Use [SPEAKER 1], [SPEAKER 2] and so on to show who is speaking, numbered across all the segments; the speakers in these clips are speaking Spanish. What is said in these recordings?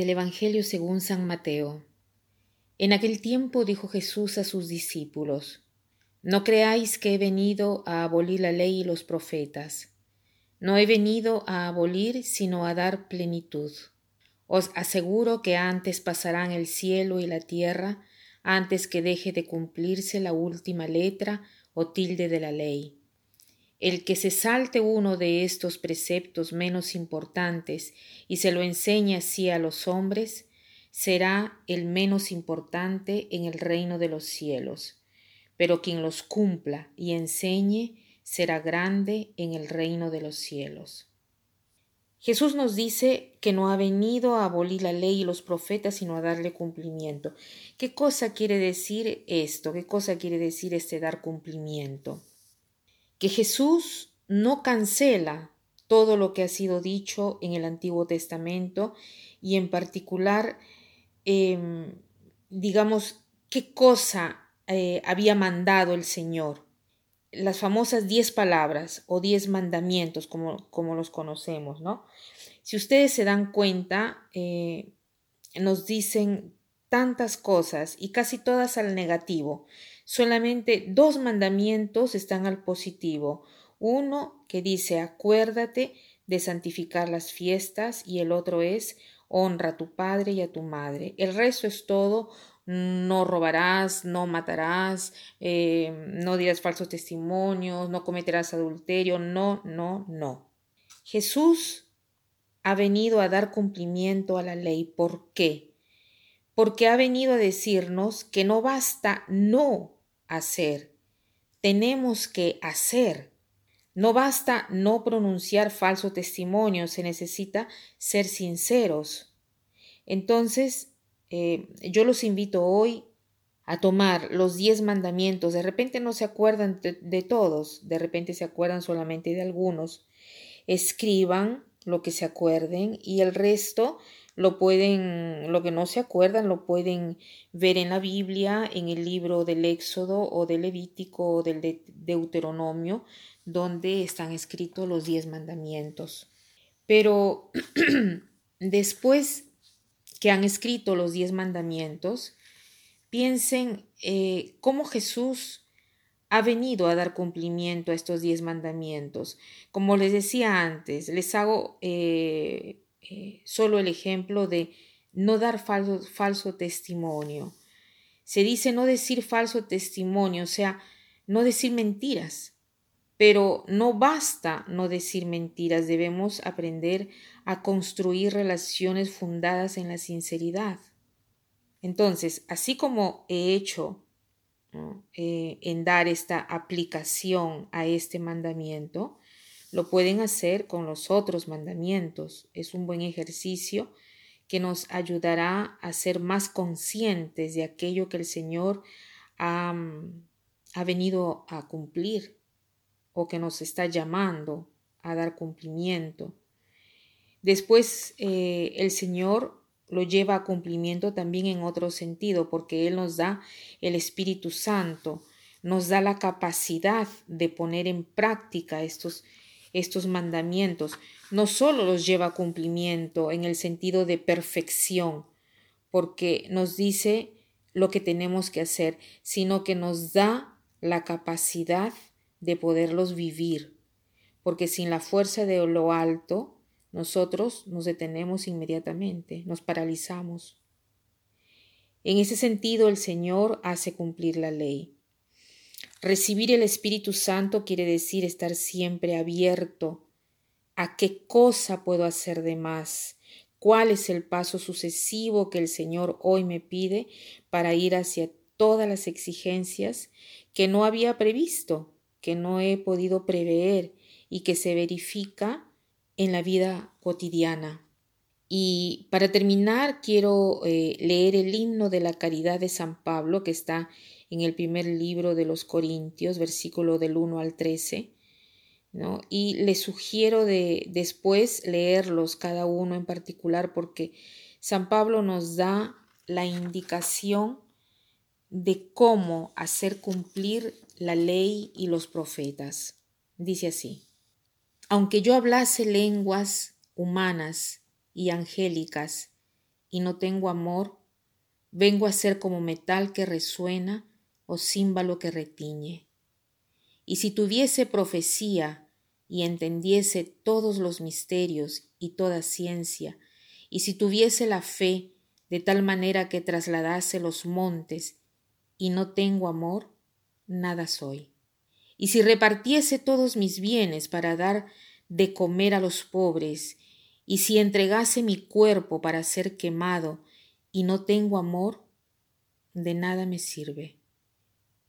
[SPEAKER 1] Del Evangelio según San Mateo. En aquel tiempo dijo Jesús a sus discípulos, No creáis que he venido a abolir la ley y los profetas. No he venido a abolir, sino a dar plenitud. Os aseguro que antes pasarán el cielo y la tierra antes que deje de cumplirse la última letra o tilde de la ley. El que se salte uno de estos preceptos menos importantes y se lo enseñe así a los hombres, será el menos importante en el reino de los cielos. Pero quien los cumpla y enseñe será grande en el reino de los cielos. Jesús nos dice que no ha venido a abolir la ley y los profetas, sino a darle cumplimiento. ¿Qué cosa quiere decir esto? ¿Qué cosa quiere decir este dar cumplimiento? Que Jesús no cancela todo lo que ha sido dicho en el Antiguo Testamento y en particular, em, digamos, qué cosa eh, había mandado el Señor. Las famosas diez palabras o diez mandamientos, como, como los conocemos, ¿no? Si ustedes se dan cuenta, eh, nos dicen tantas cosas y casi todas al negativo. Solamente dos mandamientos están al positivo. Uno que dice acuérdate de santificar las fiestas y el otro es honra a tu padre y a tu madre. El resto es todo no robarás, no matarás, eh, no dirás falsos testimonios, no cometerás adulterio, no, no, no. Jesús ha venido a dar cumplimiento a la ley. ¿Por qué? Porque ha venido a decirnos que no basta no hacer. Tenemos que hacer. No basta no pronunciar falso testimonio, se necesita ser sinceros. Entonces, eh, yo los invito hoy a tomar los diez mandamientos. De repente no se acuerdan de todos, de repente se acuerdan solamente de algunos. Escriban lo que se acuerden y el resto lo pueden, lo que no se acuerdan, lo pueden ver en la Biblia, en el libro del Éxodo o del Levítico o del Deuteronomio, donde están escritos los diez mandamientos. Pero después que han escrito los diez mandamientos, piensen eh, cómo Jesús ha venido a dar cumplimiento a estos diez mandamientos. Como les decía antes, les hago eh, eh, solo el ejemplo de no dar falso, falso testimonio. Se dice no decir falso testimonio, o sea, no decir mentiras. Pero no basta no decir mentiras, debemos aprender a construir relaciones fundadas en la sinceridad. Entonces, así como he hecho eh, en dar esta aplicación a este mandamiento, lo pueden hacer con los otros mandamientos. Es un buen ejercicio que nos ayudará a ser más conscientes de aquello que el Señor ha, ha venido a cumplir o que nos está llamando a dar cumplimiento. Después eh, el Señor lo lleva a cumplimiento también en otro sentido, porque Él nos da el Espíritu Santo, nos da la capacidad de poner en práctica estos estos mandamientos, no solo los lleva a cumplimiento en el sentido de perfección, porque nos dice lo que tenemos que hacer, sino que nos da la capacidad de poderlos vivir, porque sin la fuerza de lo alto, nosotros nos detenemos inmediatamente, nos paralizamos. En ese sentido, el Señor hace cumplir la ley. Recibir el Espíritu Santo quiere decir estar siempre abierto a qué cosa puedo hacer de más, cuál es el paso sucesivo que el Señor hoy me pide para ir hacia todas las exigencias que no había previsto, que no he podido prever y que se verifica en la vida cotidiana. Y para terminar, quiero eh, leer el himno de la caridad de San Pablo que está en el primer libro de los Corintios, versículo del 1 al 13. ¿no? Y les sugiero de después leerlos cada uno en particular porque San Pablo nos da la indicación de cómo hacer cumplir la ley y los profetas. Dice así, aunque yo hablase lenguas humanas y angélicas y no tengo amor, vengo a ser como metal que resuena o címbalo que retiñe. Y si tuviese profecía y entendiese todos los misterios y toda ciencia, y si tuviese la fe de tal manera que trasladase los montes, y no tengo amor, nada soy. Y si repartiese todos mis bienes para dar de comer a los pobres, y si entregase mi cuerpo para ser quemado, y no tengo amor, de nada me sirve.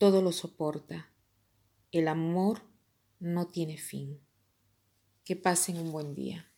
[SPEAKER 1] todo lo soporta. El amor no tiene fin. Que pasen un buen día.